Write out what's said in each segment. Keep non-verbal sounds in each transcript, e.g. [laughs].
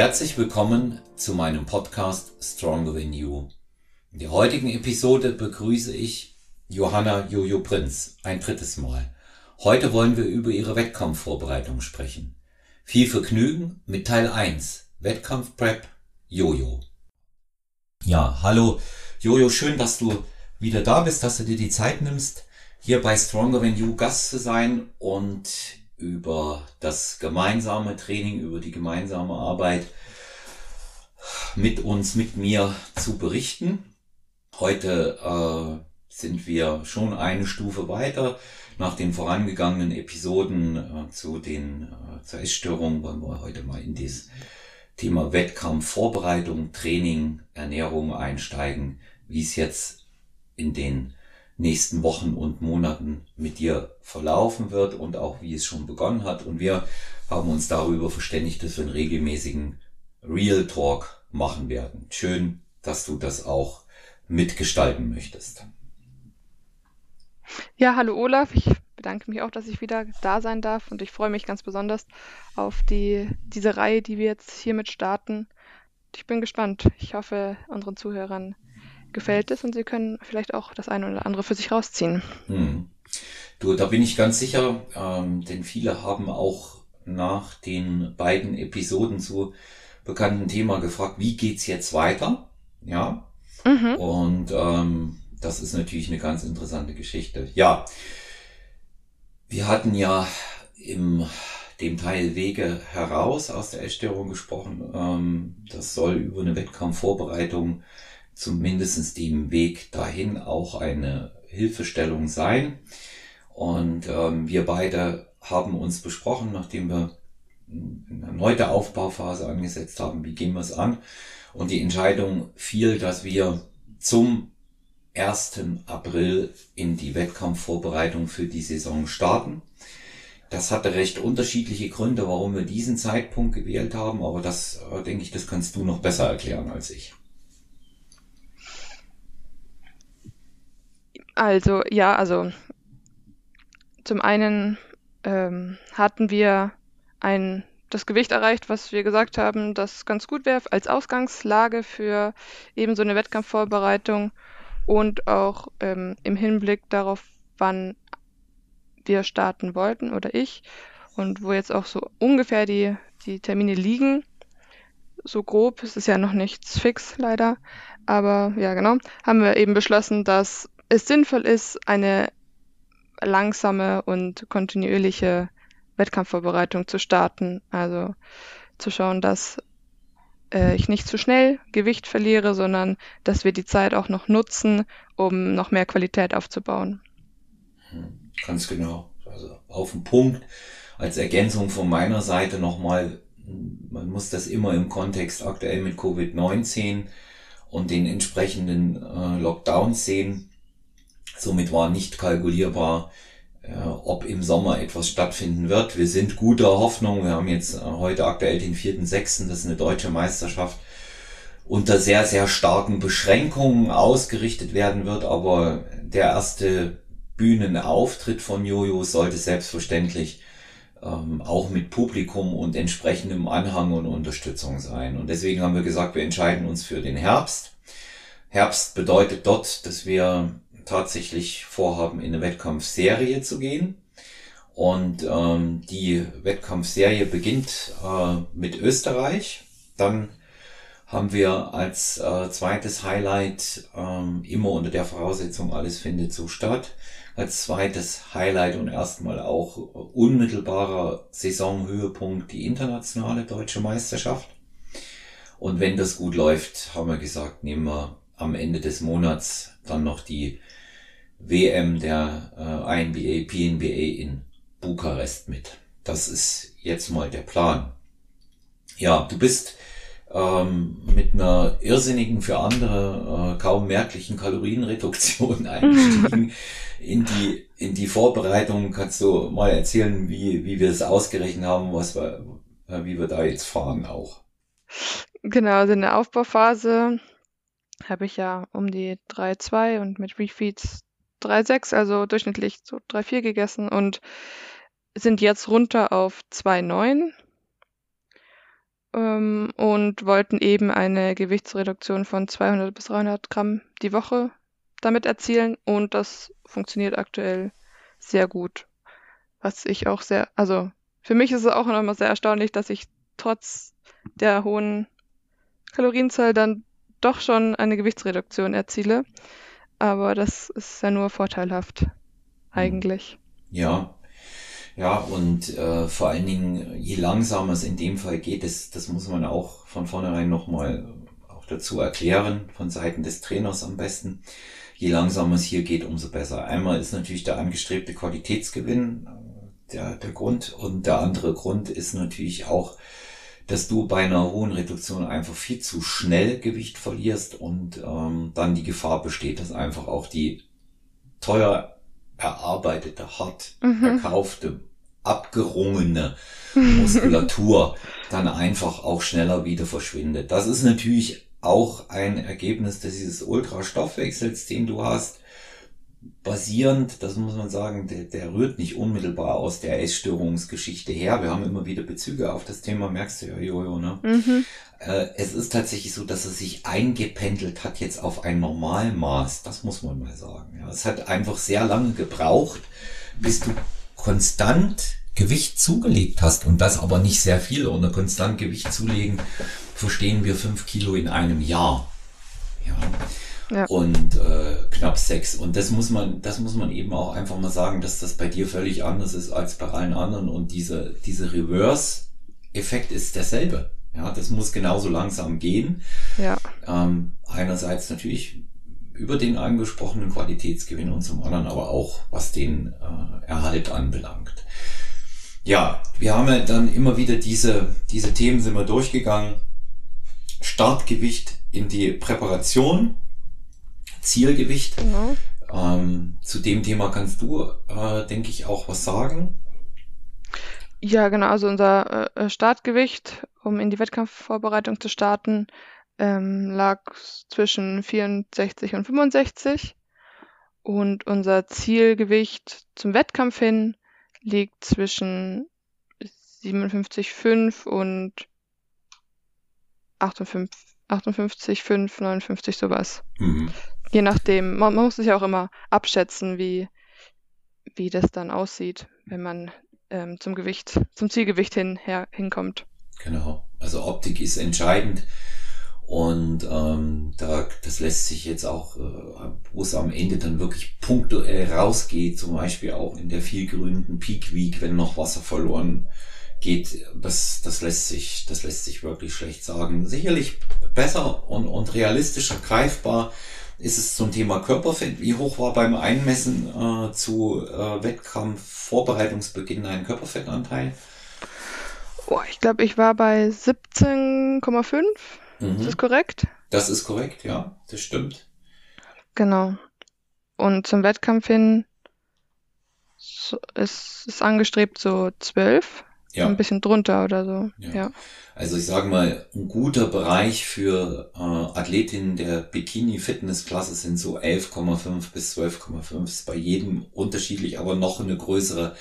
Herzlich willkommen zu meinem Podcast Stronger Than You. In der heutigen Episode begrüße ich Johanna Jojo Prinz ein drittes Mal. Heute wollen wir über ihre Wettkampfvorbereitung sprechen. Viel Vergnügen mit Teil 1 Wettkampfprep Jojo. Ja, hallo Jojo, schön, dass du wieder da bist, dass du dir die Zeit nimmst, hier bei Stronger Than You Gast zu sein und über das gemeinsame Training, über die gemeinsame Arbeit mit uns, mit mir zu berichten. Heute äh, sind wir schon eine Stufe weiter. Nach den vorangegangenen Episoden äh, zu den äh, zur Essstörung wollen wir heute mal in das Thema Wettkampf, Vorbereitung, Training, Ernährung einsteigen, wie es jetzt in den nächsten Wochen und Monaten mit dir verlaufen wird und auch wie es schon begonnen hat. Und wir haben uns darüber verständigt, dass wir einen regelmäßigen Real Talk machen werden. Schön, dass du das auch mitgestalten möchtest. Ja, hallo Olaf. Ich bedanke mich auch, dass ich wieder da sein darf und ich freue mich ganz besonders auf die, diese Reihe, die wir jetzt hiermit starten. Ich bin gespannt. Ich hoffe, unseren Zuhörern gefällt es und sie können vielleicht auch das eine oder andere für sich rausziehen. Hm. Du, da bin ich ganz sicher, ähm, denn viele haben auch nach den beiden Episoden zu bekannten Thema gefragt, wie geht's jetzt weiter? Ja. Mhm. Und ähm, das ist natürlich eine ganz interessante Geschichte. Ja, wir hatten ja im dem Teil Wege heraus aus der Essstörung gesprochen. Ähm, das soll über eine Wettkampfvorbereitung zumindestens dem Weg dahin auch eine Hilfestellung sein. Und ähm, wir beide haben uns besprochen, nachdem wir eine erneute Aufbauphase angesetzt haben, wie gehen wir es an. Und die Entscheidung fiel, dass wir zum 1. April in die Wettkampfvorbereitung für die Saison starten. Das hatte recht unterschiedliche Gründe, warum wir diesen Zeitpunkt gewählt haben, aber das äh, denke ich, das kannst du noch besser erklären als ich. Also, ja, also zum einen ähm, hatten wir ein, das Gewicht erreicht, was wir gesagt haben, das ganz gut wäre als Ausgangslage für eben so eine Wettkampfvorbereitung und auch ähm, im Hinblick darauf, wann wir starten wollten oder ich und wo jetzt auch so ungefähr die, die Termine liegen. So grob, es ist ja noch nichts fix leider, aber ja genau, haben wir eben beschlossen, dass es sinnvoll ist, eine langsame und kontinuierliche Wettkampfvorbereitung zu starten. Also zu schauen, dass äh, ich nicht zu schnell Gewicht verliere, sondern dass wir die Zeit auch noch nutzen, um noch mehr Qualität aufzubauen. Hm, ganz genau. Also auf den Punkt. Als Ergänzung von meiner Seite nochmal, man muss das immer im Kontext aktuell mit Covid-19 und den entsprechenden äh, Lockdowns sehen. Somit war nicht kalkulierbar, äh, ob im Sommer etwas stattfinden wird. Wir sind guter Hoffnung. Wir haben jetzt äh, heute aktuell den 4.6., das ist eine deutsche Meisterschaft, unter sehr, sehr starken Beschränkungen ausgerichtet werden wird. Aber der erste Bühnenauftritt von Jojo sollte selbstverständlich ähm, auch mit Publikum und entsprechendem Anhang und Unterstützung sein. Und deswegen haben wir gesagt, wir entscheiden uns für den Herbst. Herbst bedeutet dort, dass wir tatsächlich vorhaben, in eine Wettkampfserie zu gehen. Und ähm, die Wettkampfserie beginnt äh, mit Österreich. Dann haben wir als äh, zweites Highlight ähm, immer unter der Voraussetzung, alles findet so statt. Als zweites Highlight und erstmal auch unmittelbarer Saisonhöhepunkt die internationale deutsche Meisterschaft. Und wenn das gut läuft, haben wir gesagt, nehmen wir am Ende des Monats dann noch die WM der äh, INBA, PNBA in Bukarest mit. Das ist jetzt mal der Plan. Ja, du bist ähm, mit einer irrsinnigen, für andere äh, kaum merklichen Kalorienreduktion [laughs] eingestiegen in die in die Vorbereitung. Kannst du mal erzählen, wie wie wir es ausgerechnet haben, was wir, äh, wie wir da jetzt fahren auch? Genau, also in der Aufbauphase habe ich ja um die 3,2 und mit Refeeds 3,6, also durchschnittlich so 3,4 gegessen und sind jetzt runter auf 2,9. ähm, und wollten eben eine Gewichtsreduktion von 200 bis 300 Gramm die Woche damit erzielen und das funktioniert aktuell sehr gut. Was ich auch sehr, also für mich ist es auch nochmal sehr erstaunlich, dass ich trotz der hohen Kalorienzahl dann doch schon eine Gewichtsreduktion erziele. Aber das ist ja nur vorteilhaft, eigentlich. Ja, ja, und äh, vor allen Dingen, je langsamer es in dem Fall geht, das, das muss man auch von vornherein nochmal auch dazu erklären, von Seiten des Trainers am besten. Je langsamer es hier geht, umso besser. Einmal ist natürlich der angestrebte Qualitätsgewinn äh, der, der Grund und der andere Grund ist natürlich auch, dass du bei einer hohen Reduktion einfach viel zu schnell Gewicht verlierst und ähm, dann die Gefahr besteht, dass einfach auch die teuer erarbeitete, hart mhm. erkaufte, abgerungene Muskulatur [laughs] dann einfach auch schneller wieder verschwindet. Das ist natürlich auch ein Ergebnis dieses Ultrastoffwechsels, den du hast basierend, das muss man sagen, der, der rührt nicht unmittelbar aus der Essstörungsgeschichte her. Wir haben immer wieder Bezüge auf das Thema, merkst du ja, Jojo, ne? Mhm. Äh, es ist tatsächlich so, dass es sich eingependelt hat jetzt auf ein Normalmaß. Das muss man mal sagen. Ja, es hat einfach sehr lange gebraucht, bis du konstant Gewicht zugelegt hast und das aber nicht sehr viel. Unter konstant Gewicht zulegen verstehen wir fünf Kilo in einem Jahr. Ja ja. und äh, knapp sechs. Und das muss man, das muss man eben auch einfach mal sagen, dass das bei dir völlig anders ist als bei allen anderen. Und diese, diese Reverse-Effekt ist derselbe. Ja, das muss genauso langsam gehen. Ja. Ähm, einerseits natürlich über den angesprochenen Qualitätsgewinn und zum anderen aber auch, was den äh, Erhalt anbelangt. Ja, wir haben ja dann immer wieder diese, diese Themen sind wir durchgegangen. Startgewicht in die Präparation, Zielgewicht. Genau. Ähm, zu dem Thema kannst du, äh, denke ich, auch was sagen. Ja, genau. Also unser äh, Startgewicht, um in die Wettkampfvorbereitung zu starten, ähm, lag zwischen 64 und 65. Und unser Zielgewicht zum Wettkampf hin liegt zwischen 57,5 und 58, 58, 5, 59, sowas. Mhm. Je nachdem, man, man muss sich auch immer abschätzen, wie, wie das dann aussieht, wenn man ähm, zum Gewicht, zum Zielgewicht hin, her, hinkommt. Genau. Also Optik ist entscheidend. Und ähm, da, das lässt sich jetzt auch, äh, wo es am Ende dann wirklich punktuell rausgeht, zum Beispiel auch in der vielgrünten Peak Week, wenn noch Wasser verloren geht, das, das lässt sich, das lässt sich wirklich schlecht sagen. Sicherlich besser und, und realistischer greifbar ist es zum Thema Körperfett. Wie hoch war beim Einmessen äh, zu äh, Wettkampfvorbereitungsbeginn ein Körperfettanteil? Oh, ich glaube, ich war bei 17,5. Mhm. Ist das korrekt? Das ist korrekt, ja, das stimmt. Genau. Und zum Wettkampf hin ist, ist angestrebt so 12. Ja. Ein bisschen drunter oder so. Ja. ja. Also ich sage mal, ein guter Bereich für äh, Athletinnen der Bikini-Fitness-Klasse sind so 11,5 bis 12,5. Ist bei jedem unterschiedlich, aber noch eine größere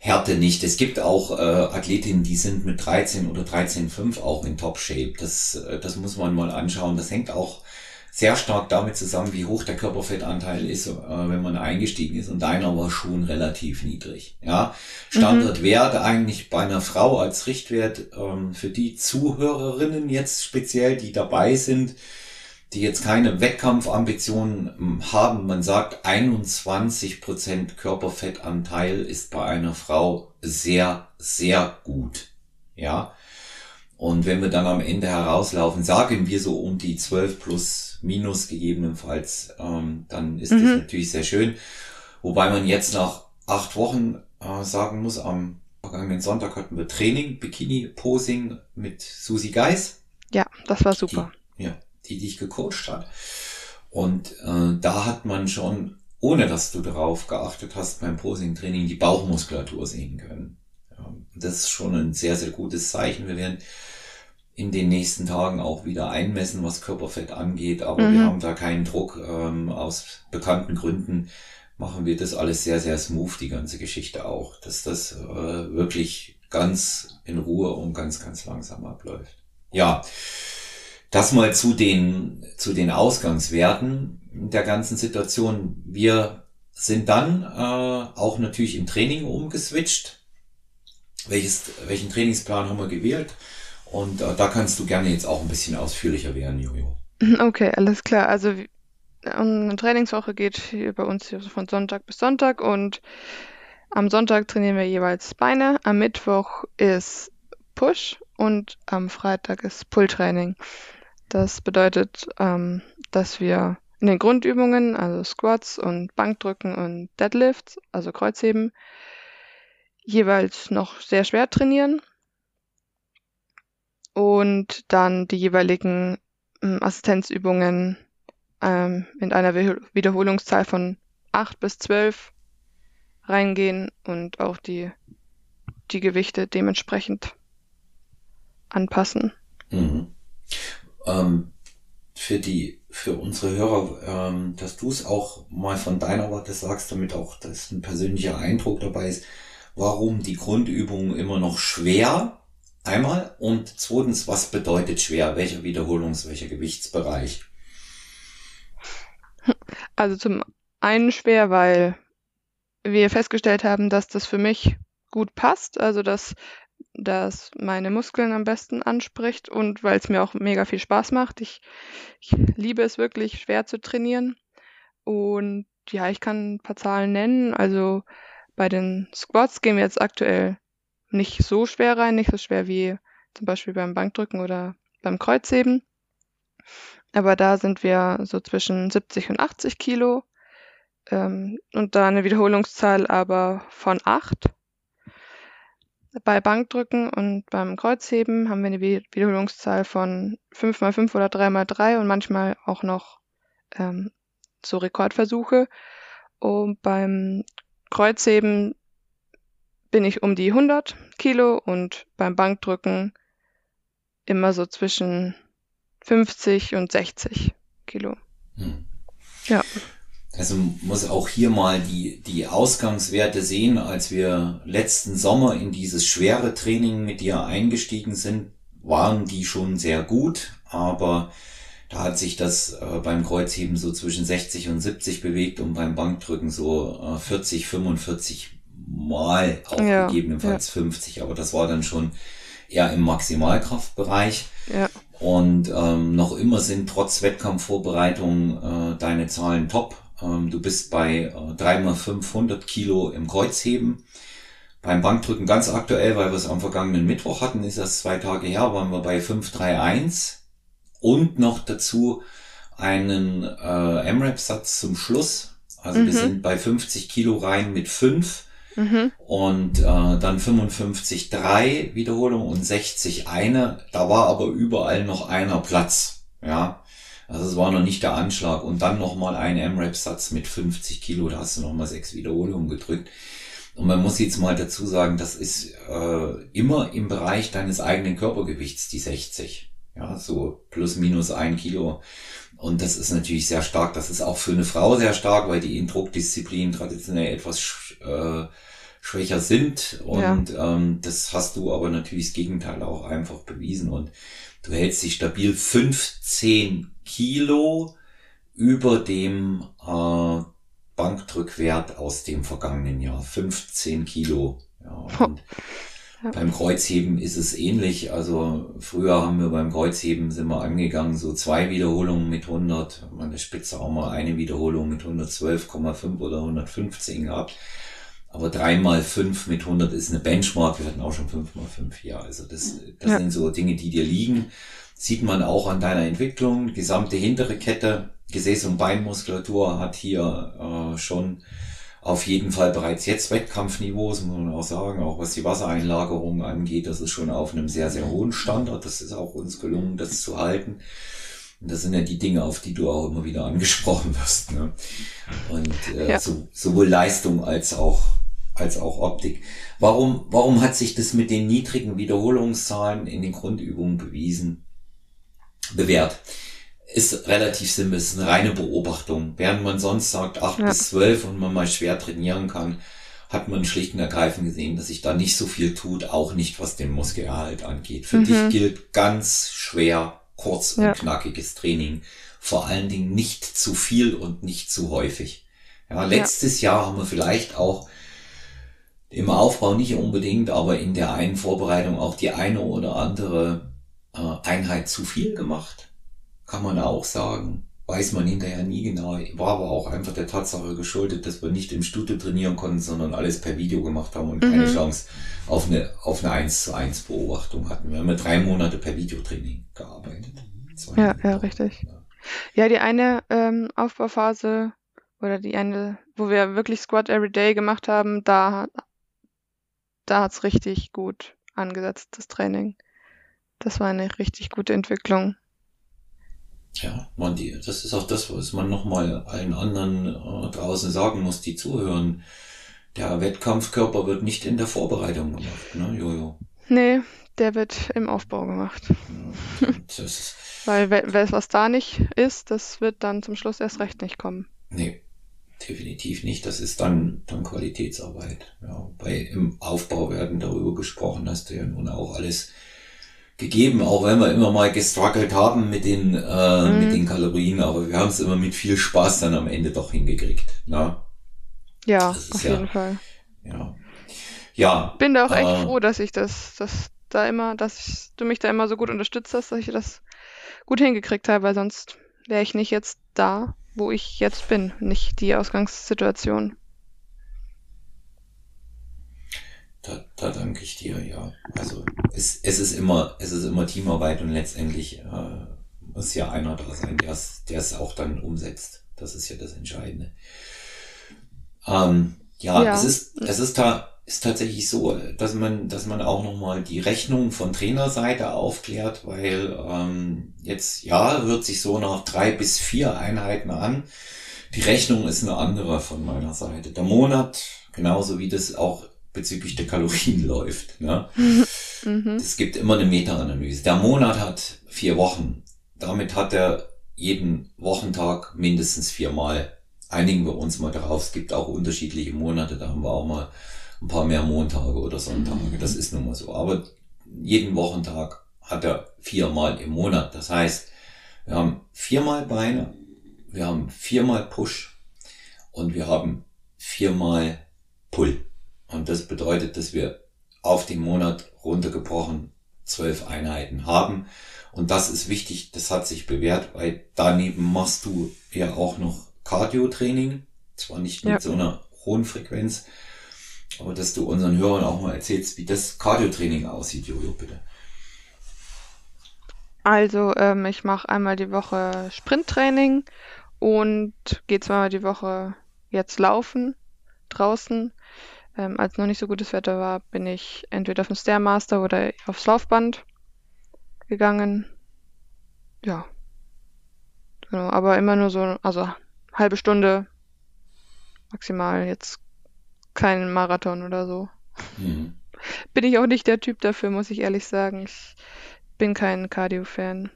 Härte nicht. Es gibt auch äh, Athletinnen, die sind mit 13 oder 13,5 auch in Top-Shape. Das, äh, das muss man mal anschauen. Das hängt auch sehr stark damit zusammen, wie hoch der Körperfettanteil ist, äh, wenn man eingestiegen ist. Und deiner war schon relativ niedrig. Ja, Standardwert mhm. eigentlich bei einer Frau als Richtwert ähm, für die Zuhörerinnen jetzt speziell, die dabei sind, die jetzt keine Wettkampfambitionen ähm, haben. Man sagt, 21 Prozent Körperfettanteil ist bei einer Frau sehr, sehr gut. Ja. Und wenn wir dann am Ende herauslaufen, sagen wir so um die 12 plus Minus gegebenenfalls, ähm, dann ist mhm. das natürlich sehr schön. Wobei man jetzt nach acht Wochen äh, sagen muss, am vergangenen Sonntag hatten wir Training, Bikini-Posing mit Susi Geis. Ja, das war super. Die, ja, die dich gecoacht hat. Und äh, da hat man schon, ohne dass du darauf geachtet hast, beim Posing-Training die Bauchmuskulatur sehen können. Ja, das ist schon ein sehr, sehr gutes Zeichen. Wir werden in den nächsten Tagen auch wieder einmessen, was Körperfett angeht. Aber mhm. wir haben da keinen Druck. Ähm, aus bekannten Gründen machen wir das alles sehr, sehr smooth, die ganze Geschichte auch. Dass das äh, wirklich ganz in Ruhe und ganz, ganz langsam abläuft. Ja, das mal zu den, zu den Ausgangswerten der ganzen Situation. Wir sind dann äh, auch natürlich im Training umgeswitcht. Welches, welchen Trainingsplan haben wir gewählt? Und äh, da kannst du gerne jetzt auch ein bisschen ausführlicher werden, Jojo. [laughs] Okay, alles klar. Also eine Trainingswoche geht hier bei uns hier von Sonntag bis Sonntag und am Sonntag trainieren wir jeweils Beine, am Mittwoch ist Push und am Freitag ist Pull-Training. Das bedeutet, ähm, dass wir in den Grundübungen, also Squats und Bankdrücken und Deadlifts, also Kreuzheben, jeweils noch sehr schwer trainieren und dann die jeweiligen ähm, Assistenzübungen ähm, in einer Wiederholungszahl von acht bis zwölf reingehen und auch die, die Gewichte dementsprechend anpassen. Mhm. Ähm, für die, für unsere Hörer, ähm, dass du es auch mal von deiner Warte sagst, damit auch das ein persönlicher Eindruck dabei ist, warum die Grundübungen immer noch schwer einmal und zweitens, was bedeutet schwer, welcher Wiederholungs-, welcher Gewichtsbereich? Also zum einen schwer, weil wir festgestellt haben, dass das für mich gut passt, also dass das meine Muskeln am besten anspricht und weil es mir auch mega viel Spaß macht. Ich, ich liebe es wirklich schwer zu trainieren und ja, ich kann ein paar Zahlen nennen. Also bei den Squats gehen wir jetzt aktuell nicht so schwer rein, nicht so schwer wie zum Beispiel beim Bankdrücken oder beim Kreuzheben. Aber da sind wir so zwischen 70 und 80 Kilo ähm, und da eine Wiederholungszahl aber von 8. Bei Bankdrücken und beim Kreuzheben haben wir eine Wiederholungszahl von 5 mal 5 oder 3 mal 3 und manchmal auch noch ähm, so Rekordversuche. Und beim Kreuzheben bin ich um die 100 Kilo und beim Bankdrücken immer so zwischen 50 und 60 Kilo. Hm. Ja. Also muss auch hier mal die, die Ausgangswerte sehen, als wir letzten Sommer in dieses schwere Training mit dir eingestiegen sind, waren die schon sehr gut, aber da hat sich das äh, beim Kreuzheben so zwischen 60 und 70 bewegt und beim Bankdrücken so äh, 40, 45 Mal, auch ja, gegebenenfalls ja. 50, aber das war dann schon eher im Maximalkraftbereich. Ja. Und ähm, noch immer sind trotz Wettkampfvorbereitung äh, deine Zahlen top. Ähm, du bist bei äh, 3x500 Kilo im Kreuzheben. Beim Bankdrücken ganz aktuell, weil wir es am vergangenen Mittwoch hatten, ist das zwei Tage her, waren wir bei 531 und noch dazu einen äh, MRAP-Satz zum Schluss. Also mhm. wir sind bei 50 Kilo rein mit 5 mhm. und äh, dann 55 drei Wiederholungen und 60 eine. Da war aber überall noch einer Platz. Ja, also es war noch nicht der Anschlag. Und dann nochmal ein M-Rap-Satz mit 50 Kilo, da hast du nochmal sechs Wiederholungen gedrückt. Und man muss jetzt mal dazu sagen, das ist äh, immer im Bereich deines eigenen Körpergewichts, die 60. Ja, so plus minus ein Kilo. Und das ist natürlich sehr stark. Das ist auch für eine Frau sehr stark, weil die in Druckdisziplinen traditionell etwas äh, schwächer sind. Und ja. ähm, das hast du aber natürlich das Gegenteil auch einfach bewiesen. Und du hältst dich stabil 15 Kilo über dem äh, Bankdrückwert aus dem vergangenen Jahr. 15 Kilo. Ja, und ja. Beim Kreuzheben ist es ähnlich. Also früher haben wir beim Kreuzheben sind wir angegangen, so zwei Wiederholungen mit 100. Meine Spitze auch mal eine Wiederholung mit 112,5 oder 115 gehabt. Aber dreimal fünf mit 100 ist eine Benchmark. Wir hatten auch schon fünf mal fünf. Ja, also das, das ja. sind so Dinge, die dir liegen. Sieht man auch an deiner Entwicklung. Gesamte hintere Kette, Gesäß- und Beinmuskulatur hat hier äh, schon auf jeden Fall bereits jetzt Wettkampfniveau, das muss man auch sagen, auch was die Wassereinlagerung angeht, das ist schon auf einem sehr, sehr hohen Standard. Das ist auch uns gelungen, das zu halten. Und das sind ja die Dinge, auf die du auch immer wieder angesprochen wirst. Ne? Und äh, ja. so, sowohl Leistung als auch als auch Optik. Warum, warum hat sich das mit den niedrigen Wiederholungszahlen in den Grundübungen bewiesen, bewährt? Ist relativ simpel, ist eine reine Beobachtung. Während man sonst sagt acht ja. bis zwölf und man mal schwer trainieren kann hat man schlicht und ergreifend gesehen, dass sich da nicht so viel tut, auch nicht was den Muskelerhalt angeht. Für mhm. dich gilt ganz schwer kurz und knackiges Training. Vor allen Dingen nicht zu viel und nicht zu häufig. Ja, letztes ja. Jahr haben wir vielleicht auch im Aufbau nicht unbedingt, aber in der einen Vorbereitung auch die eine oder andere äh, Einheit zu viel gemacht. Kann man auch sagen. Weiß man hinterher nie genau. War aber auch einfach der Tatsache geschuldet, dass wir nicht im Studio trainieren konnten, sondern alles per Video gemacht haben und keine mhm. Chance auf eine, auf eine 1 zu 1 Beobachtung hatten. Wir haben ja drei Monate per Videotraining gearbeitet. Ja, ja, richtig. Ja. ja, die eine ähm, Aufbauphase oder die eine, wo wir wirklich Squat Every Day gemacht haben, da da hat's richtig gut angesetzt, das Training. Das war eine richtig gute Entwicklung. Ja, man, die, das ist auch das, was man nochmal allen anderen äh, draußen sagen muss, die zuhören. Der Wettkampfkörper wird nicht in der Vorbereitung gemacht, ne, Jojo? Nee, der wird im Aufbau gemacht. Ja, [laughs] Weil was da nicht ist, das wird dann zum Schluss erst recht nicht kommen. Nee, definitiv nicht. Das ist dann, dann Qualitätsarbeit. Ja, bei im Aufbau werden darüber gesprochen, hast du ja nun auch alles gegeben, auch wenn wir immer mal gestruggelt haben mit den, äh, mhm. mit den Kalorien, aber wir haben es immer mit viel Spaß dann am Ende doch hingekriegt. Na? Ne? Ja, auf ja, jeden Fall. Ja. Ja. Bin da auch äh, echt froh, dass ich das, dass da immer, dass ich, du mich da immer so gut unterstützt hast, dass ich das gut hingekriegt habe, weil sonst wäre ich nicht jetzt da, wo ich jetzt bin, nicht die Ausgangssituation. Da, da danke ich dir, ja. Also es, es ist immer, es ist immer Teamarbeit und letztendlich äh, muss ja einer da sein, der es, auch dann umsetzt. Das ist ja das Entscheidende. Ähm, ja, ja, es ist, es ist da, ist tatsächlich so, dass man, dass man auch nochmal die Rechnung von Trainerseite aufklärt, weil ähm, jetzt, ja, hört sich so nach drei bis vier Einheiten an. Die Rechnung ist eine andere von meiner Seite. Der Monat, genauso wie das auch bezüglich der Kalorien [laughs] läuft. Ne? Mhm. Es gibt immer eine Meta-Analyse. Der Monat hat vier Wochen. Damit hat er jeden Wochentag mindestens viermal. Einigen wir uns mal darauf. Es gibt auch unterschiedliche Monate. Da haben wir auch mal ein paar mehr Montage oder Sonntage. Das ist nun mal so. Aber jeden Wochentag hat er viermal im Monat. Das heißt, wir haben viermal Beine, wir haben viermal Push und wir haben viermal Pull. Und das bedeutet, dass wir auf den Monat runtergebrochen zwölf Einheiten haben. Und das ist wichtig, das hat sich bewährt, weil daneben machst du ja auch noch Cardio-Training. Zwar nicht mit ja. so einer hohen Frequenz, aber dass du unseren Hörern auch mal erzählst, wie das Cardio-Training aussieht, Jojo, bitte. Also, ähm, ich mache einmal die Woche Sprinttraining und gehe zweimal die Woche jetzt laufen draußen. Ähm, als noch nicht so gutes Wetter war, bin ich entweder auf den Stairmaster oder aufs Laufband gegangen. Ja. Genau, aber immer nur so, also halbe Stunde maximal. Jetzt kein Marathon oder so. Mhm. Bin ich auch nicht der Typ dafür, muss ich ehrlich sagen. Ich bin kein Cardio-Fan.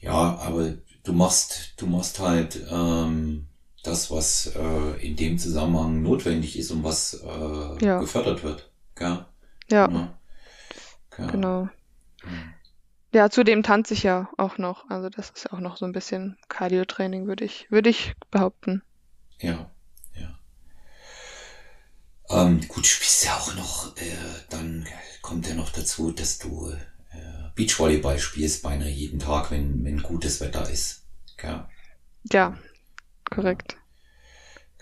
Ja, aber du machst, du machst halt ähm, das, was äh, in dem Zusammenhang notwendig ist und was äh, ja. gefördert wird. Gell? Ja. ja. Genau. Mhm. Ja, zudem tanze ich ja auch noch. Also das ist auch noch so ein bisschen Cardio-Training, würde ich, würde ich behaupten. Ja. Ähm, gut, du spielst ja auch noch, äh, dann kommt ja noch dazu, dass du äh, Beachvolleyball spielst beinahe jeden Tag, wenn, wenn gutes Wetter ist. Ja, ja korrekt.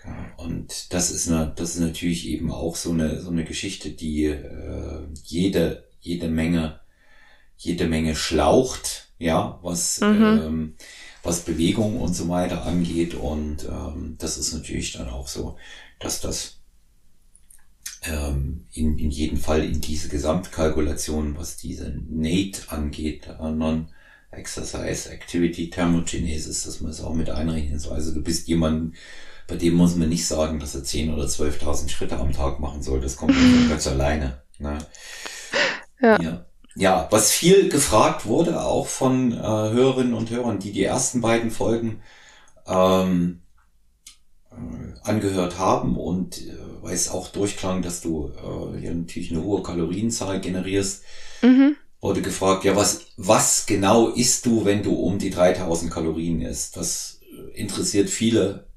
Ja, und das ist, eine, das ist natürlich eben auch so eine, so eine Geschichte, die äh, jede, jede Menge, jede Menge schlaucht, ja, was, mhm. ähm, was Bewegung und so weiter angeht. Und ähm, das ist natürlich dann auch so, dass das ähm, in, in jedem Fall in diese Gesamtkalkulation, was diese NATE angeht, äh, Non-Exercise Activity Thermogenesis, dass man es auch mit einrechnen soll. Also du bist jemand, bei dem muss man nicht sagen, dass er 10.000 oder 12.000 Schritte am Tag machen soll. Das kommt ganz [laughs] alleine. Ne? Ja. ja. Ja, was viel gefragt wurde, auch von äh, Hörerinnen und Hörern, die die ersten beiden Folgen ähm, äh, angehört haben und äh, weil es auch durchklang, dass du äh, hier natürlich eine hohe Kalorienzahl generierst, mhm. wurde gefragt, ja, was, was genau isst du, wenn du um die 3000 Kalorien isst? Das interessiert viele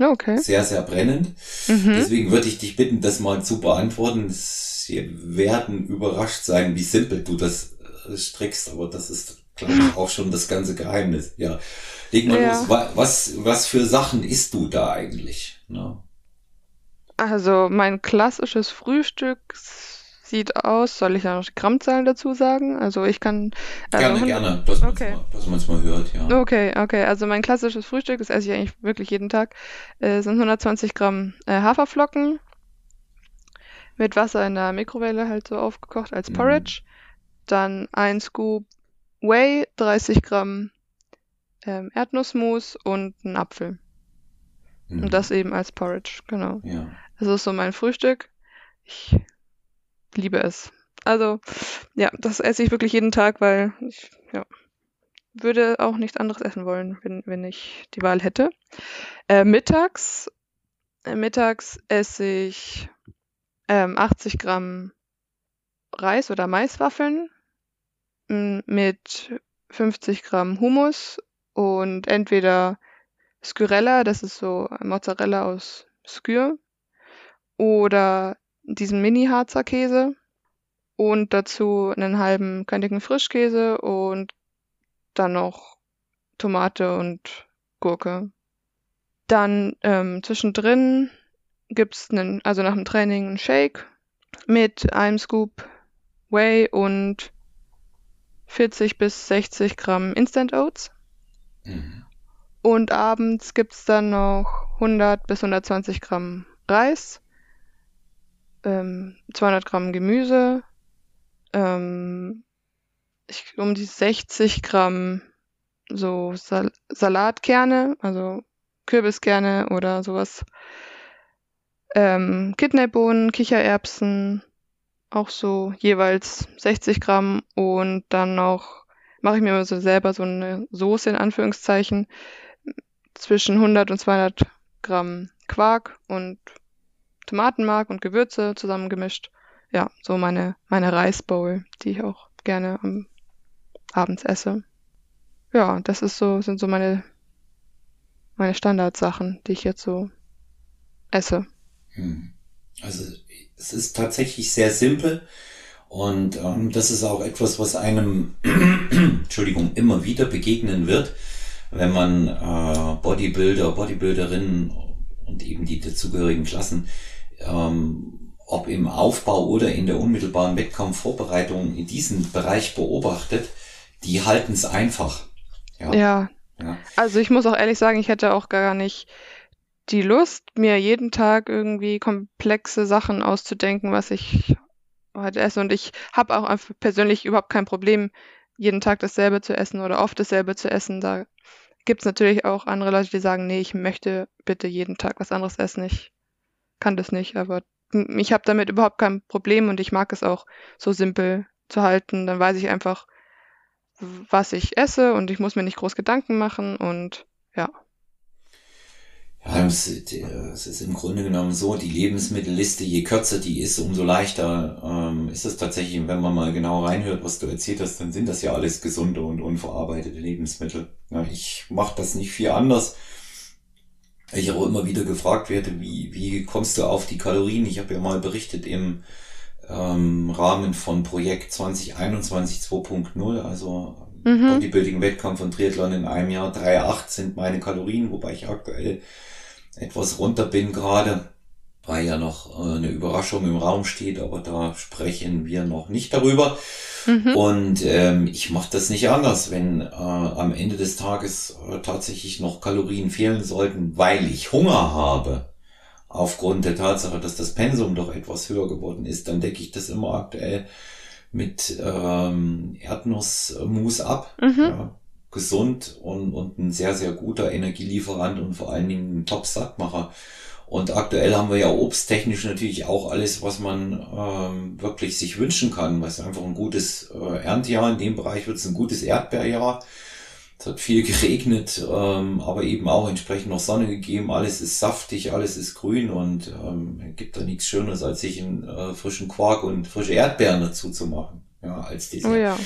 okay. sehr, sehr brennend. Mhm. Deswegen würde ich dich bitten, das mal zu beantworten. Sie werden überrascht sein, wie simpel du das äh, strickst, aber das ist, glaube ich, auch schon das ganze Geheimnis. Ja. Leg mal ja. los. Was, was für Sachen isst du da eigentlich? Ne? Also mein klassisches Frühstück sieht aus, soll ich da noch die Grammzahlen dazu sagen? Also ich kann. Also gerne, gerne, dass man okay. es mal, mal, hört, ja. Okay, okay. Also mein klassisches Frühstück, das esse ich eigentlich wirklich jeden Tag, äh, sind 120 Gramm äh, Haferflocken mit Wasser in der Mikrowelle halt so aufgekocht als mhm. Porridge. Mhm. Dann ein Scoop Whey, 30 Gramm ähm, Erdnussmus und ein Apfel. Mhm. Und das eben als Porridge, genau. Ja. Das ist so mein Frühstück. Ich liebe es. Also, ja, das esse ich wirklich jeden Tag, weil ich, ja, würde auch nichts anderes essen wollen, wenn, wenn ich die Wahl hätte. Äh, mittags, äh, mittags esse ich ähm, 80 Gramm Reis oder Maiswaffeln mit 50 Gramm Hummus und entweder Skyrella, das ist so Mozzarella aus Skyr, oder diesen Mini-Harzer Käse und dazu einen halben kantigen Frischkäse und dann noch Tomate und Gurke. Dann ähm, zwischendrin gibt's einen, also nach dem Training einen Shake mit einem Scoop Whey und 40 bis 60 Gramm Instant Oats. Mhm. Und abends gibt's dann noch 100 bis 120 Gramm Reis, ähm, 200 Gramm Gemüse, ähm, ich, um die 60 Gramm so Sal Salatkerne, also Kürbiskerne oder sowas. Ähm, Kidneybohnen, Kichererbsen, auch so jeweils 60 Gramm und dann noch mache ich mir immer so selber so eine Soße in Anführungszeichen zwischen 100 und 200 Gramm Quark und Tomatenmark und Gewürze zusammengemischt. Ja, so meine, meine Reisbowl, die ich auch gerne am abends esse. Ja, das ist so, sind so meine, meine Standardsachen, die ich jetzt so esse. Hm. Also es ist tatsächlich sehr simpel und ähm, das ist auch etwas, was einem, [clears throat] Entschuldigung, immer wieder begegnen wird, wenn man äh, Bodybuilder, Bodybuilderinnen und eben die dazugehörigen Klassen, ähm, ob im Aufbau oder in der unmittelbaren Wettkampfvorbereitung in diesem Bereich beobachtet, die halten es einfach. Ja. ja. ja. Also ich muss auch ehrlich sagen, ich hätte auch gar nicht die Lust, mir jeden Tag irgendwie komplexe Sachen auszudenken, was ich heute esse. Und ich habe auch einfach persönlich überhaupt kein Problem, jeden Tag dasselbe zu essen oder oft dasselbe zu essen. Da gibt es natürlich auch andere Leute, die sagen, nee, ich möchte bitte jeden Tag was anderes essen. Ich kann das nicht, aber ich habe damit überhaupt kein Problem und ich mag es auch so simpel zu halten. Dann weiß ich einfach, was ich esse und ich muss mir nicht groß Gedanken machen und ja. Ja, es, ist im Grunde genommen so, die Lebensmittelliste, je kürzer die ist, umso leichter ähm, ist es tatsächlich, wenn man mal genau reinhört, was du erzählt hast, dann sind das ja alles gesunde und unverarbeitete Lebensmittel. Ja, ich mache das nicht viel anders. Ich auch immer wieder gefragt werde, wie, wie kommst du auf die Kalorien? Ich habe ja mal berichtet im ähm, Rahmen von Projekt 2021 2.0, also mhm. Bodybuilding, Wettkampf und Triathlon in einem Jahr. 3,8 sind meine Kalorien, wobei ich aktuell etwas runter bin gerade, weil ja noch äh, eine Überraschung im Raum steht, aber da sprechen wir noch nicht darüber. Mhm. Und ähm, ich mache das nicht anders, wenn äh, am Ende des Tages äh, tatsächlich noch Kalorien fehlen sollten, weil ich Hunger habe, aufgrund der Tatsache, dass das Pensum doch etwas höher geworden ist, dann decke ich das immer aktuell mit ähm, Erdnussmus ab. Mhm. Ja, gesund und, und ein sehr, sehr guter Energielieferant und vor allen Dingen ein Top-Sattmacher. Und aktuell haben wir ja obsttechnisch natürlich auch alles, was man ähm, wirklich sich wünschen kann. Was einfach ein gutes äh, Erntejahr, in dem Bereich wird es ein gutes Erdbeerjahr. Es hat viel geregnet, ähm, aber eben auch entsprechend noch Sonne gegeben. Alles ist saftig, alles ist grün und ähm, gibt da nichts Schöneres, als sich einen äh, frischen Quark und frische Erdbeeren dazu zu machen. Ja, als diese. Oh ja.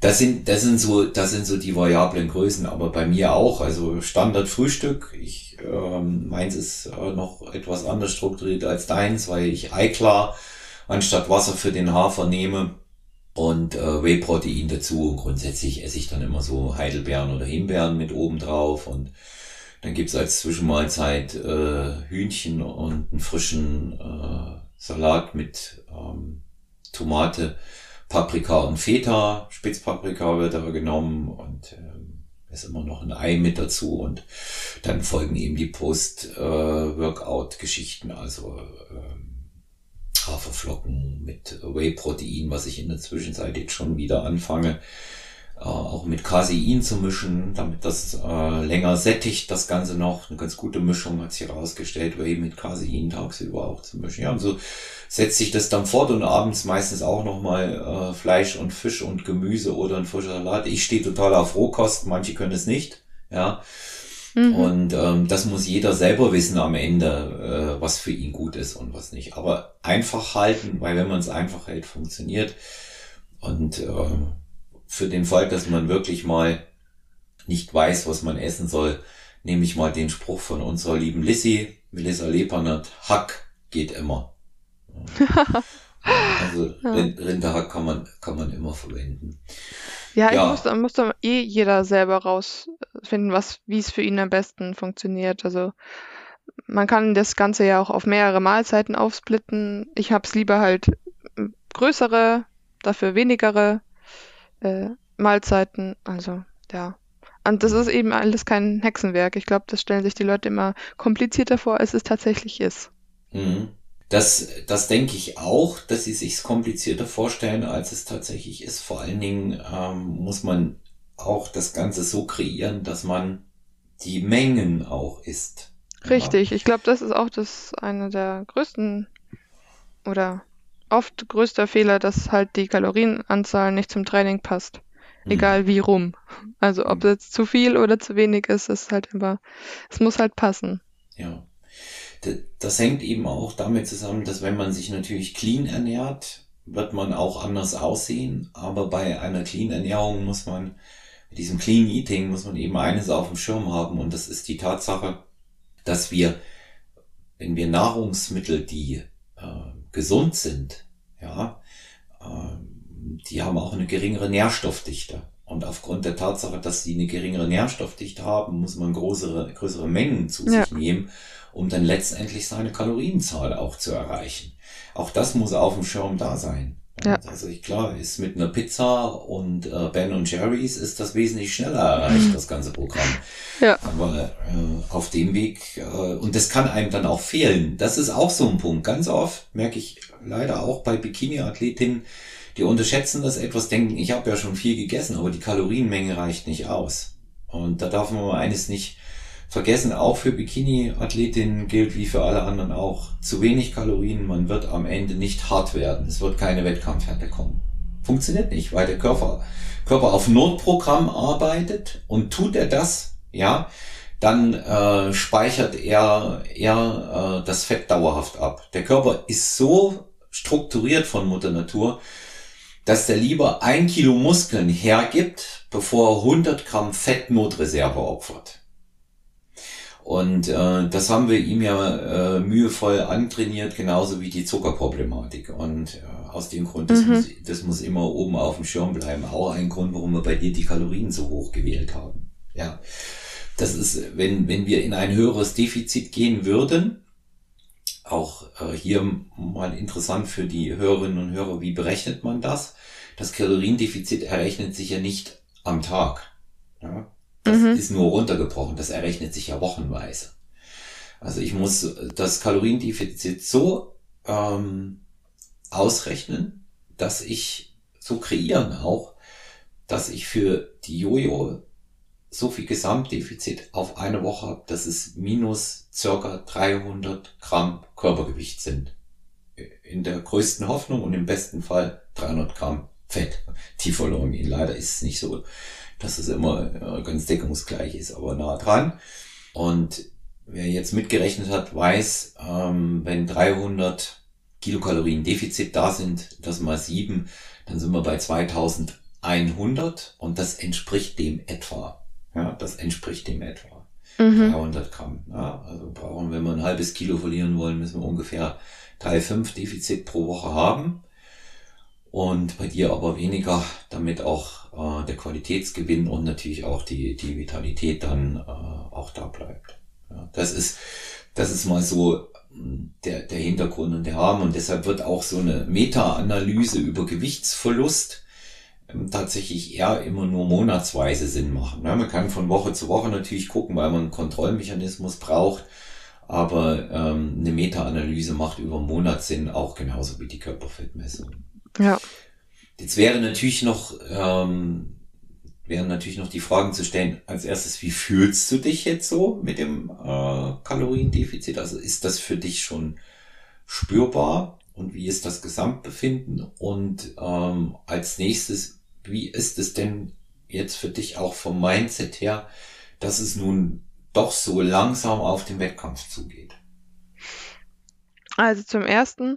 Das sind, das sind so, das sind so die variablen Größen, aber bei mir auch. Also Standard Frühstück. Ich, ähm, meins ist äh, noch etwas anders strukturiert als deins, weil ich Eiklar anstatt Wasser für den Hafer nehme und äh, Whey-Protein dazu. Und grundsätzlich esse ich dann immer so Heidelbeeren oder Himbeeren mit oben drauf und dann gibt's als Zwischenmahlzeit äh, Hühnchen und einen frischen äh, Salat mit ähm, Tomate, Paprika und Feta. Spitzpaprika wird aber genommen und ähm, ist immer noch ein Ei mit dazu und dann folgen eben die Post-Workout-Geschichten, äh, also äh, Haferflocken mit Whey-Protein, was ich in der Zwischenzeit jetzt schon wieder anfange, äh, auch mit Casein zu mischen, damit das äh, länger sättigt, das Ganze noch. Eine ganz gute Mischung hat sich herausgestellt, Whey mit Casein tagsüber auch zu mischen. Ja, und so setzt sich das dann fort und abends meistens auch nochmal äh, Fleisch und Fisch und Gemüse oder ein frischer Salat. Ich stehe total auf Rohkost, manche können es nicht. Ja, Mhm. Und ähm, das muss jeder selber wissen am Ende, äh, was für ihn gut ist und was nicht. Aber einfach halten, weil wenn man es einfach hält, funktioniert. Und äh, für den Fall, dass man wirklich mal nicht weiß, was man essen soll, nehme ich mal den Spruch von unserer lieben Lissy, Melissa Lepernert, Hack geht immer. [laughs] also ja. Rinderhack kann man, kann man immer verwenden. Ja, ja. Ich muss, muss dann eh jeder selber rausfinden, was, wie es für ihn am besten funktioniert. Also man kann das Ganze ja auch auf mehrere Mahlzeiten aufsplitten. Ich hab's lieber halt größere, dafür wenigere äh, Mahlzeiten. Also ja. Und das ist eben alles kein Hexenwerk. Ich glaube, das stellen sich die Leute immer komplizierter vor, als es tatsächlich ist. Mhm. Das, das denke ich auch, dass sie sich komplizierter vorstellen, als es tatsächlich ist. Vor allen Dingen ähm, muss man auch das Ganze so kreieren, dass man die Mengen auch isst. Richtig, ja. ich glaube, das ist auch das eine der größten oder oft größter Fehler, dass halt die Kalorienanzahl nicht zum Training passt. Mhm. Egal wie rum. Also ob mhm. es zu viel oder zu wenig ist, ist halt immer, es muss halt passen. Ja das hängt eben auch damit zusammen, dass wenn man sich natürlich clean ernährt, wird man auch anders aussehen. Aber bei einer clean Ernährung muss man, mit diesem clean Eating muss man eben eines auf dem Schirm haben und das ist die Tatsache, dass wir, wenn wir Nahrungsmittel, die äh, gesund sind, ja, äh, die haben auch eine geringere Nährstoffdichte. Und aufgrund der Tatsache, dass sie eine geringere Nährstoffdichte haben, muss man größere, größere Mengen zu ja. sich nehmen um dann letztendlich seine Kalorienzahl auch zu erreichen. Auch das muss auf dem Schirm da sein. Ja. Also ich klar, ist mit einer Pizza und äh, Ben und Jerry's ist das wesentlich schneller erreicht, das ganze Programm. Ja. Aber äh, auf dem Weg, äh, und das kann einem dann auch fehlen. Das ist auch so ein Punkt. Ganz oft merke ich leider auch bei Bikini-Athletinnen, die unterschätzen das etwas, denken, ich habe ja schon viel gegessen, aber die Kalorienmenge reicht nicht aus. Und da darf man mal eines nicht vergessen, auch für Bikini-Athletinnen gilt wie für alle anderen auch, zu wenig Kalorien, man wird am Ende nicht hart werden. Es wird keine Wettkampfhärte kommen. Funktioniert nicht, weil der Körper, Körper auf Notprogramm arbeitet und tut er das, ja, dann äh, speichert er, er äh, das Fett dauerhaft ab. Der Körper ist so strukturiert von Mutter Natur, dass der lieber ein Kilo Muskeln hergibt, bevor er 100 Gramm Fettnotreserve opfert. Und äh, das haben wir ihm ja äh, mühevoll antrainiert, genauso wie die Zuckerproblematik. Und äh, aus dem Grund, das, mhm. muss, das muss immer oben auf dem Schirm bleiben. Auch ein Grund, warum wir bei dir die Kalorien so hoch gewählt haben. Ja, das ist, wenn, wenn wir in ein höheres Defizit gehen würden, auch äh, hier mal interessant für die Hörerinnen und Hörer, wie berechnet man das? Das Kaloriendefizit errechnet sich ja nicht am Tag. Ja? Das mhm. ist nur runtergebrochen. Das errechnet sich ja wochenweise. Also ich muss das Kaloriendefizit so ähm, ausrechnen, dass ich so kreieren auch, dass ich für die Jojo so viel Gesamtdefizit auf eine Woche habe, dass es minus circa 300 Gramm Körpergewicht sind. In der größten Hoffnung und im besten Fall 300 Gramm Fett, die verloren gehen. Leider ist es nicht so dass es immer äh, ganz deckungsgleich ist, aber nah dran. Und wer jetzt mitgerechnet hat, weiß, ähm, wenn 300 Kilokalorien Defizit da sind, das mal sieben, dann sind wir bei 2100 und das entspricht dem etwa. Ja, das entspricht dem etwa. Mhm. 300 Gramm. Ja, also brauchen, wenn wir ein halbes Kilo verlieren wollen, müssen wir ungefähr 3,5 Defizit pro Woche haben. Und bei dir aber weniger, damit auch äh, der Qualitätsgewinn und natürlich auch die, die Vitalität dann äh, auch da bleibt. Ja, das ist, das ist mal so hm, der, der Hintergrund und der Rahmen. Und deshalb wird auch so eine Meta-Analyse über Gewichtsverlust ähm, tatsächlich eher immer nur monatsweise Sinn machen. Man kann von Woche zu Woche natürlich gucken, weil man einen Kontrollmechanismus braucht. Aber ähm, eine Meta-Analyse macht über einen Monat Sinn, auch genauso wie die Körperfettmessung. Ja. Jetzt wäre natürlich noch, ähm, wären natürlich noch die Fragen zu stellen. Als erstes, wie fühlst du dich jetzt so mit dem äh, Kaloriendefizit? Also ist das für dich schon spürbar? Und wie ist das Gesamtbefinden? Und ähm, als nächstes, wie ist es denn jetzt für dich auch vom Mindset her, dass es nun doch so langsam auf den Wettkampf zugeht? Also zum ersten,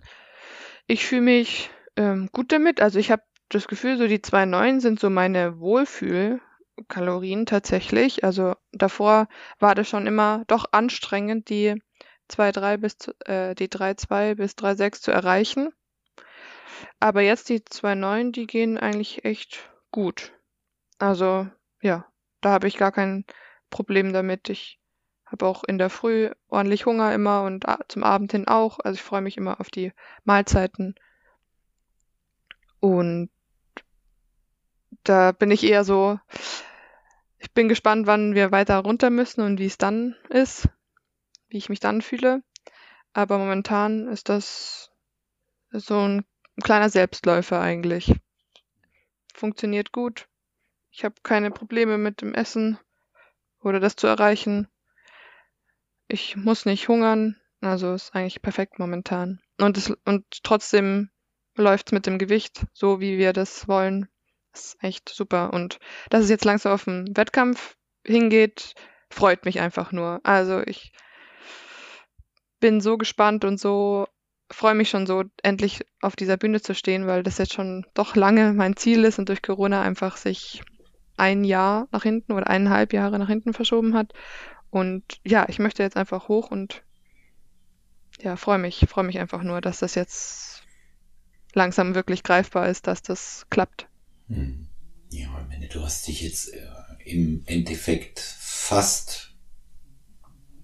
ich fühle mich ähm, gut damit. Also ich habe das Gefühl, so die 2,9 sind so meine Wohlfühlkalorien tatsächlich. Also davor war das schon immer doch anstrengend, die 2,3 bis äh, die 3,2 bis 3,6 zu erreichen. Aber jetzt die 2,9, die gehen eigentlich echt gut. Also ja, da habe ich gar kein Problem damit. Ich habe auch in der Früh ordentlich Hunger immer und zum Abend hin auch. Also ich freue mich immer auf die Mahlzeiten. Und da bin ich eher so, ich bin gespannt, wann wir weiter runter müssen und wie es dann ist, wie ich mich dann fühle. Aber momentan ist das so ein kleiner Selbstläufer eigentlich. Funktioniert gut. Ich habe keine Probleme mit dem Essen oder das zu erreichen. Ich muss nicht hungern, also ist eigentlich perfekt momentan. Und, es, und trotzdem läuft es mit dem Gewicht so, wie wir das wollen. Das ist echt super. Und dass es jetzt langsam auf den Wettkampf hingeht, freut mich einfach nur. Also ich bin so gespannt und so freue mich schon so, endlich auf dieser Bühne zu stehen, weil das jetzt schon doch lange mein Ziel ist und durch Corona einfach sich ein Jahr nach hinten oder eineinhalb Jahre nach hinten verschoben hat. Und ja, ich möchte jetzt einfach hoch und ja, freue mich, freue mich einfach nur, dass das jetzt langsam wirklich greifbar ist, dass das klappt. Hm. Ja, ich meine, du hast dich jetzt äh, im Endeffekt fast,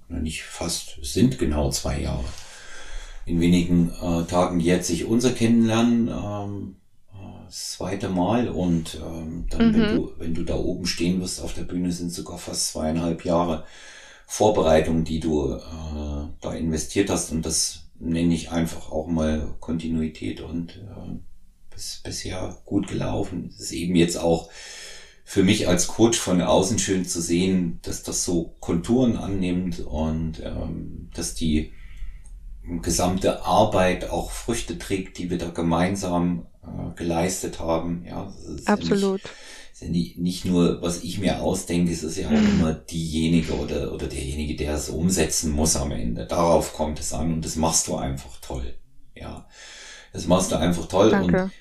nicht fast, es sind genau zwei Jahre. In wenigen äh, Tagen jährt sich unser Kennenlernen ähm, äh, das zweite Mal und ähm, dann, mhm. wenn du, wenn du da oben stehen wirst auf der Bühne, sind sogar fast zweieinhalb Jahre Vorbereitung, die du äh, da investiert hast und das nenne ich einfach auch mal Kontinuität und äh, bis, bisher gut gelaufen. Es ist eben jetzt auch für mich als Coach von außen schön zu sehen, dass das so Konturen annimmt und ähm, dass die gesamte Arbeit auch Früchte trägt, die wir da gemeinsam äh, geleistet haben. Ja, Absolut. Nicht, ist ja nicht, nicht nur, was ich mir ausdenke, es ist ja auch mhm. immer diejenige oder, oder derjenige, der es umsetzen muss am Ende. Darauf kommt es an und das machst du einfach toll. Ja, das machst du einfach toll Danke. und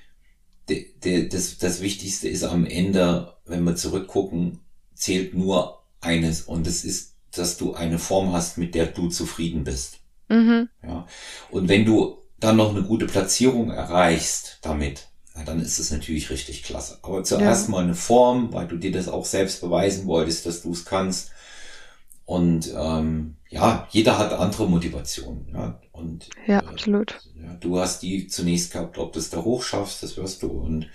de, de, das, das Wichtigste ist am Ende, wenn wir zurückgucken, zählt nur eines und das ist, dass du eine Form hast, mit der du zufrieden bist. Mhm. Ja. Und wenn du dann noch eine gute Platzierung erreichst damit, na, dann ist es natürlich richtig klasse. Aber zuerst ja. mal eine Form, weil du dir das auch selbst beweisen wolltest, dass du es kannst. Und ähm, ja, jeder hat andere Motivationen. Ja, und, ja äh, absolut. Ja, du hast die zunächst gehabt, ob du es da hoch schaffst, das wirst du. Und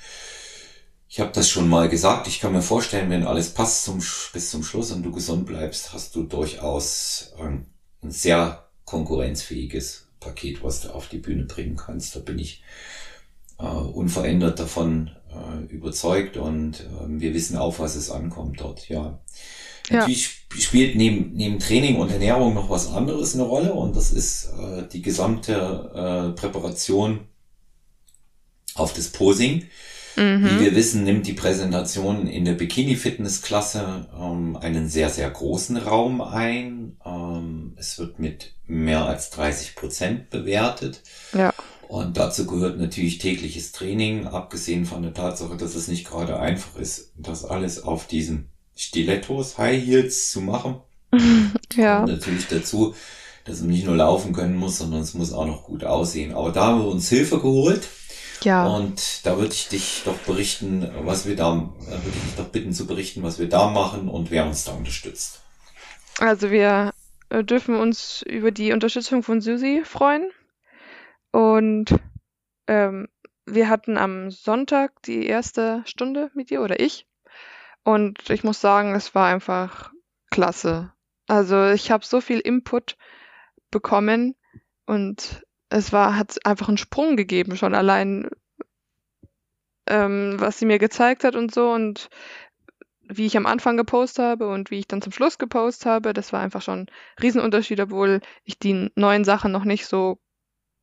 ich habe das schon mal gesagt. Ich kann mir vorstellen, wenn alles passt zum, bis zum Schluss und du gesund bleibst, hast du durchaus ähm, ein sehr konkurrenzfähiges Paket, was du auf die Bühne bringen kannst. Da bin ich äh, unverändert davon äh, überzeugt und äh, wir wissen auch, was es ankommt dort, ja. ja. Natürlich spielt neben, neben Training und Ernährung noch was anderes eine Rolle und das ist äh, die gesamte äh, Präparation auf das Posing. Mhm. Wie wir wissen, nimmt die Präsentation in der Bikini-Fitness-Klasse ähm, einen sehr, sehr großen Raum ein. Ähm, es wird mit mehr als 30 Prozent bewertet. Ja. Und dazu gehört natürlich tägliches Training, abgesehen von der Tatsache, dass es nicht gerade einfach ist, das alles auf diesen Stilettos, High Heels zu machen. [laughs] ja. Und natürlich dazu, dass man nicht nur laufen können muss, sondern es muss auch noch gut aussehen. Aber da haben wir uns Hilfe geholt. Ja. Und da würde ich dich doch berichten, was wir da, würde ich dich doch bitten zu berichten, was wir da machen und wer uns da unterstützt. Also wir äh, dürfen uns über die Unterstützung von Susi freuen. Und ähm, wir hatten am Sonntag die erste Stunde mit ihr oder ich. Und ich muss sagen, es war einfach klasse. Also ich habe so viel Input bekommen und es war, hat einfach einen Sprung gegeben, schon allein, ähm, was sie mir gezeigt hat und so und wie ich am Anfang gepostet habe und wie ich dann zum Schluss gepostet habe, das war einfach schon ein Riesenunterschied, obwohl ich die neuen Sachen noch nicht so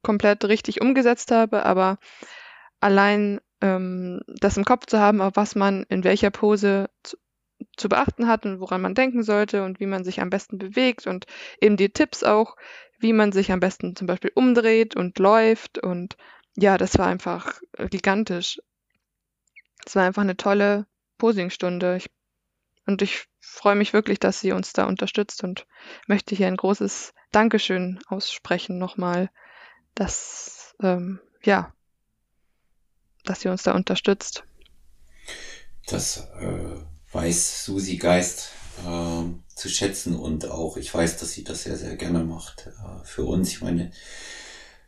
komplett richtig umgesetzt habe, aber allein ähm, das im Kopf zu haben, auf was man in welcher Pose zu, zu beachten hat und woran man denken sollte und wie man sich am besten bewegt und eben die Tipps auch, wie man sich am besten zum Beispiel umdreht und läuft und ja, das war einfach gigantisch. Es war einfach eine tolle Posingstunde. Ich, und ich freue mich wirklich, dass sie uns da unterstützt und möchte hier ein großes Dankeschön aussprechen nochmal dass, ähm, ja, dass sie uns da unterstützt. Das äh, weiß Susi Geist äh, zu schätzen und auch ich weiß, dass sie das sehr, sehr gerne macht äh, für uns. Ich meine,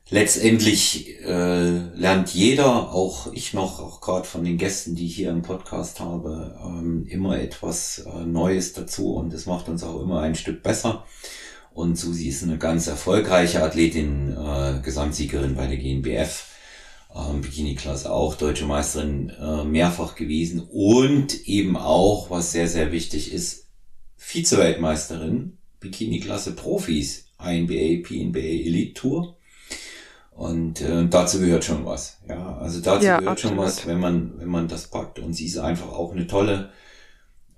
letztendlich äh, lernt jeder, auch ich noch, auch gerade von den Gästen, die ich hier im Podcast habe, ähm, immer etwas äh, Neues dazu und es macht uns auch immer ein Stück besser. Und Susi ist eine ganz erfolgreiche Athletin, äh, Gesamtsiegerin bei der GNBF, ähm, Bikini-Klasse auch, deutsche Meisterin äh, mehrfach gewesen und eben auch, was sehr, sehr wichtig ist, Vize-Weltmeisterin, Bikini-Klasse Profis, INBA, PNBA Elite Tour. Und äh, dazu gehört schon was. Ja, also dazu ja, gehört absolut. schon was, wenn man, wenn man das packt. Und sie ist einfach auch eine tolle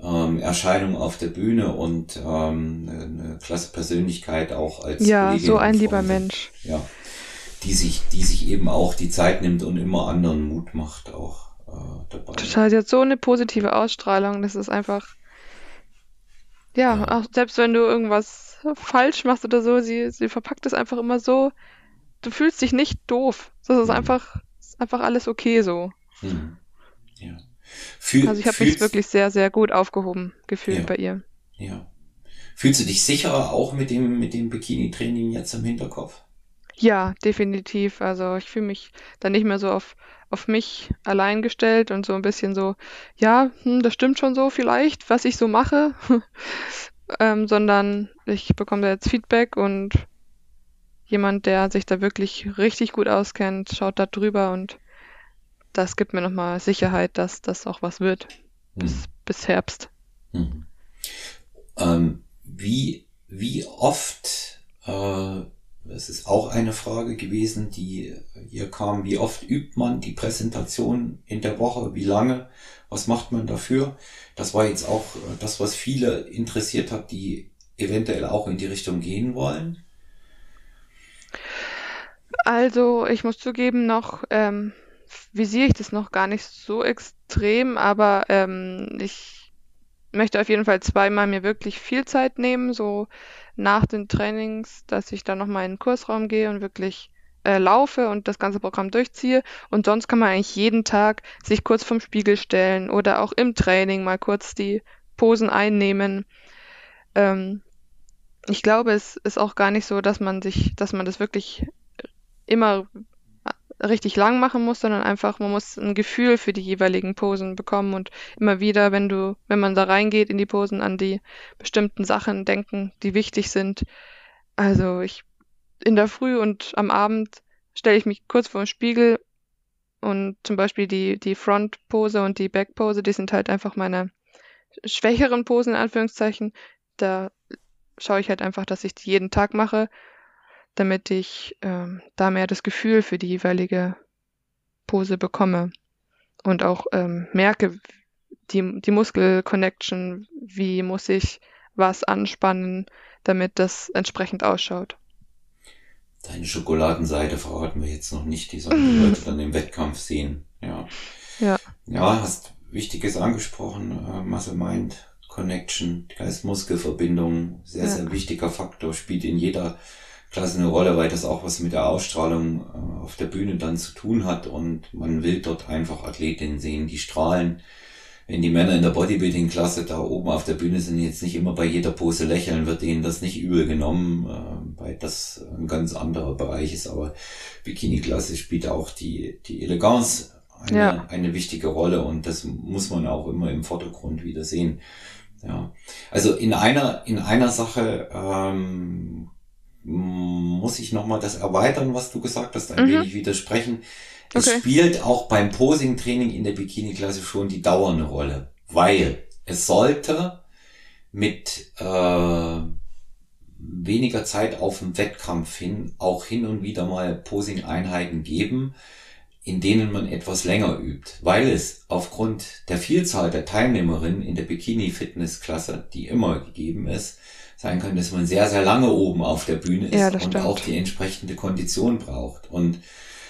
ähm, Erscheinung auf der Bühne und ähm, eine klasse Persönlichkeit auch als ja Kollegin so ein lieber Mensch ja die sich die sich eben auch die Zeit nimmt und immer anderen Mut macht auch äh, dabei total sie hat so eine positive Ausstrahlung das ist einfach ja, ja. auch selbst wenn du irgendwas falsch machst oder so sie sie verpackt es einfach immer so du fühlst dich nicht doof das ist mhm. einfach ist einfach alles okay so mhm. Fühl, also ich habe mich wirklich sehr, sehr gut aufgehoben gefühlt ja, bei ihr. Ja. Fühlst du dich sicherer auch mit dem, mit dem Bikini-Training jetzt im Hinterkopf? Ja, definitiv. Also ich fühle mich dann nicht mehr so auf, auf mich allein gestellt und so ein bisschen so, ja, hm, das stimmt schon so vielleicht, was ich so mache, [laughs] ähm, sondern ich bekomme da jetzt Feedback und jemand, der sich da wirklich richtig gut auskennt, schaut da drüber und das gibt mir nochmal Sicherheit, dass das auch was wird bis, hm. bis Herbst. Hm. Ähm, wie, wie oft, äh, das ist auch eine Frage gewesen, die hier kam, wie oft übt man die Präsentation in der Woche, wie lange, was macht man dafür? Das war jetzt auch das, was viele interessiert hat, die eventuell auch in die Richtung gehen wollen. Also ich muss zugeben, noch ähm, visiere ich das noch gar nicht so extrem, aber ähm, ich möchte auf jeden Fall zweimal mir wirklich viel Zeit nehmen, so nach den Trainings, dass ich dann nochmal in den Kursraum gehe und wirklich äh, laufe und das ganze Programm durchziehe. Und sonst kann man eigentlich jeden Tag sich kurz vom Spiegel stellen oder auch im Training mal kurz die Posen einnehmen. Ähm, ich glaube, es ist auch gar nicht so, dass man sich, dass man das wirklich immer richtig lang machen muss, sondern einfach, man muss ein Gefühl für die jeweiligen Posen bekommen und immer wieder, wenn du, wenn man da reingeht in die Posen, an die bestimmten Sachen denken, die wichtig sind. Also ich in der Früh und am Abend stelle ich mich kurz vor den Spiegel und zum Beispiel die, die Front-Pose und die Back-Pose, die sind halt einfach meine schwächeren Posen in Anführungszeichen. Da schaue ich halt einfach, dass ich die jeden Tag mache damit ich ähm, da mehr das Gefühl für die jeweilige Pose bekomme. und auch ähm, merke, die, die Muskelconnection, wie muss ich was anspannen, damit das entsprechend ausschaut. Deine Schokoladenseite verraten wir jetzt noch nicht, die sollen die Leute [laughs] dann im Wettkampf sehen. Ja. Ja. Ja, hast Wichtiges angesprochen, äh, Muscle Mind Connection, Geist-Muskel-Verbindung, sehr, ja. sehr wichtiger Faktor, spielt in jeder Klasse eine Rolle, weil das auch was mit der Ausstrahlung äh, auf der Bühne dann zu tun hat und man will dort einfach Athletinnen sehen, die strahlen, wenn die Männer in der Bodybuilding-Klasse da oben auf der Bühne sind, jetzt nicht immer bei jeder Pose lächeln, wird denen das nicht übel genommen, äh, weil das ein ganz anderer Bereich ist. Aber Bikini-Klasse spielt auch die, die Eleganz eine, ja. eine wichtige Rolle und das muss man auch immer im Vordergrund wieder sehen. Ja, also in einer in einer Sache ähm, muss ich noch mal das erweitern, was du gesagt hast, ein mhm. wenig widersprechen. Es okay. spielt auch beim Posing-Training in der Bikini-Klasse schon die Dauer eine Rolle, weil es sollte mit äh, weniger Zeit auf dem Wettkampf hin auch hin und wieder mal Posing-Einheiten geben, in denen man etwas länger übt, weil es aufgrund der Vielzahl der Teilnehmerinnen in der Bikini-Fitness-Klasse, die immer gegeben ist, sein kann, dass man sehr, sehr lange oben auf der Bühne ist ja, und stimmt. auch die entsprechende Kondition braucht. Und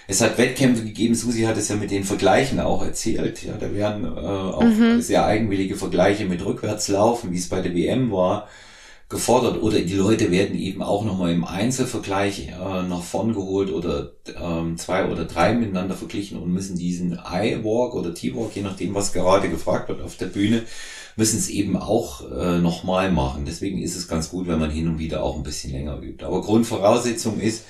es hat Wettkämpfe gegeben, Susi hat es ja mit den Vergleichen auch erzählt. Ja, da werden äh, auch mhm. sehr eigenwillige Vergleiche mit Rückwärtslaufen, wie es bei der WM war, gefordert. Oder die Leute werden eben auch nochmal im Einzelvergleich äh, nach vorn geholt oder ähm, zwei oder drei miteinander verglichen und müssen diesen I-Walk oder T-Walk, je nachdem, was gerade gefragt wird auf der Bühne, müssen es eben auch äh, nochmal machen. Deswegen ist es ganz gut, wenn man hin und wieder auch ein bisschen länger übt. Aber Grundvoraussetzung ist,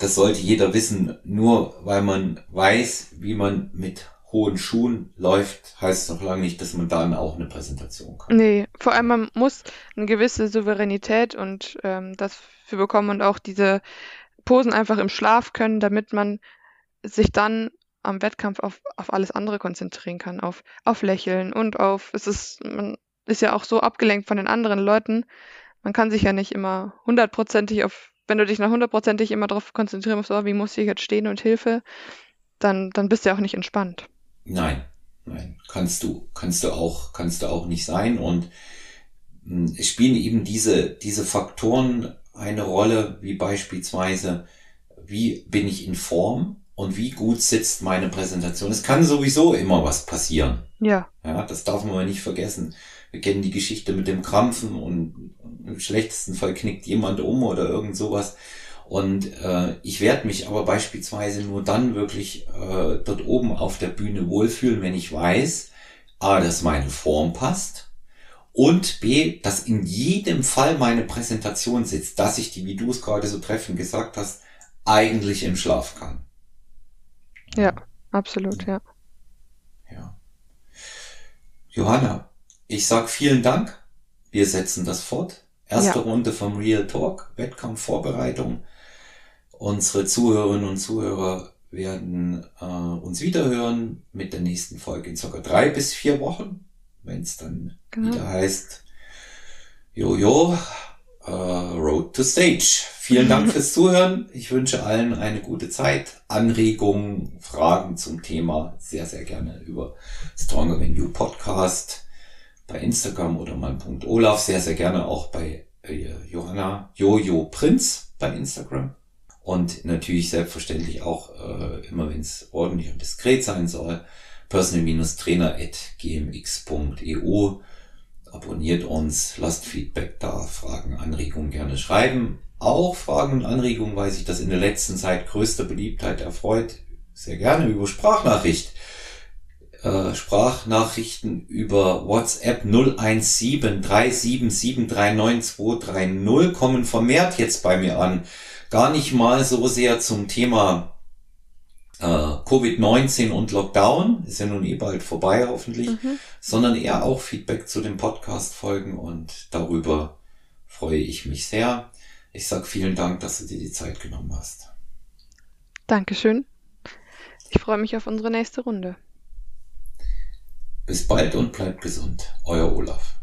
das sollte jeder wissen, nur weil man weiß, wie man mit hohen Schuhen läuft, heißt noch lange nicht, dass man dann auch eine Präsentation kann. Nee, vor allem man muss eine gewisse Souveränität und ähm, das für bekommen und auch diese Posen einfach im Schlaf können, damit man sich dann am Wettkampf auf, auf alles andere konzentrieren kann, auf, auf Lächeln und auf, es ist, man ist ja auch so abgelenkt von den anderen Leuten, man kann sich ja nicht immer hundertprozentig auf wenn du dich nach hundertprozentig immer darauf konzentrieren musst, oh, wie muss ich jetzt stehen und Hilfe, dann, dann bist du ja auch nicht entspannt. Nein, nein, kannst du, kannst du auch, kannst du auch nicht sein. Und hm, es spielen eben diese, diese Faktoren eine Rolle, wie beispielsweise, wie bin ich in Form und wie gut sitzt meine Präsentation. Es kann sowieso immer was passieren. Ja. Ja, das darf man nicht vergessen. Wir kennen die Geschichte mit dem Krampfen und im schlechtesten Fall knickt jemand um oder irgend sowas. Und äh, ich werde mich aber beispielsweise nur dann wirklich äh, dort oben auf der Bühne wohlfühlen, wenn ich weiß, a, dass meine Form passt und b, dass in jedem Fall meine Präsentation sitzt, dass ich die, wie du es gerade so treffend gesagt hast, eigentlich im Schlaf kann. Ja, absolut, ja. Ja. Johanna, ich sag vielen Dank. Wir setzen das fort. Erste ja. Runde vom Real Talk, Wettkampfvorbereitung. Unsere Zuhörerinnen und Zuhörer werden äh, uns wiederhören mit der nächsten Folge in circa drei bis vier Wochen, wenn es dann genau. wieder heißt Jojo, äh, Road to Stage. Vielen Dank fürs Zuhören. Ich wünsche allen eine gute Zeit. Anregungen, Fragen zum Thema sehr, sehr gerne über Stronger Than You Podcast bei Instagram oder mein Punkt Olaf, sehr, sehr gerne auch bei äh, Johanna Jojo Prinz bei Instagram. Und natürlich selbstverständlich auch äh, immer, wenn es ordentlich und diskret sein soll, personal-trainer.gmx.eu. Abonniert uns, lasst Feedback da, Fragen, Anregungen gerne schreiben. Auch Fragen und Anregungen weiß ich, dass in der letzten Zeit größter Beliebtheit erfreut. Sehr gerne über Sprachnachricht äh, Sprachnachrichten über WhatsApp 017377392230 kommen vermehrt jetzt bei mir an. Gar nicht mal so sehr zum Thema äh, Covid-19 und Lockdown, ist ja nun eh bald vorbei hoffentlich, mhm. sondern eher auch Feedback zu den Podcast-Folgen und darüber freue ich mich sehr. Ich sag vielen Dank, dass du dir die Zeit genommen hast. Dankeschön. Ich freue mich auf unsere nächste Runde. Bis bald und bleibt gesund. Euer Olaf.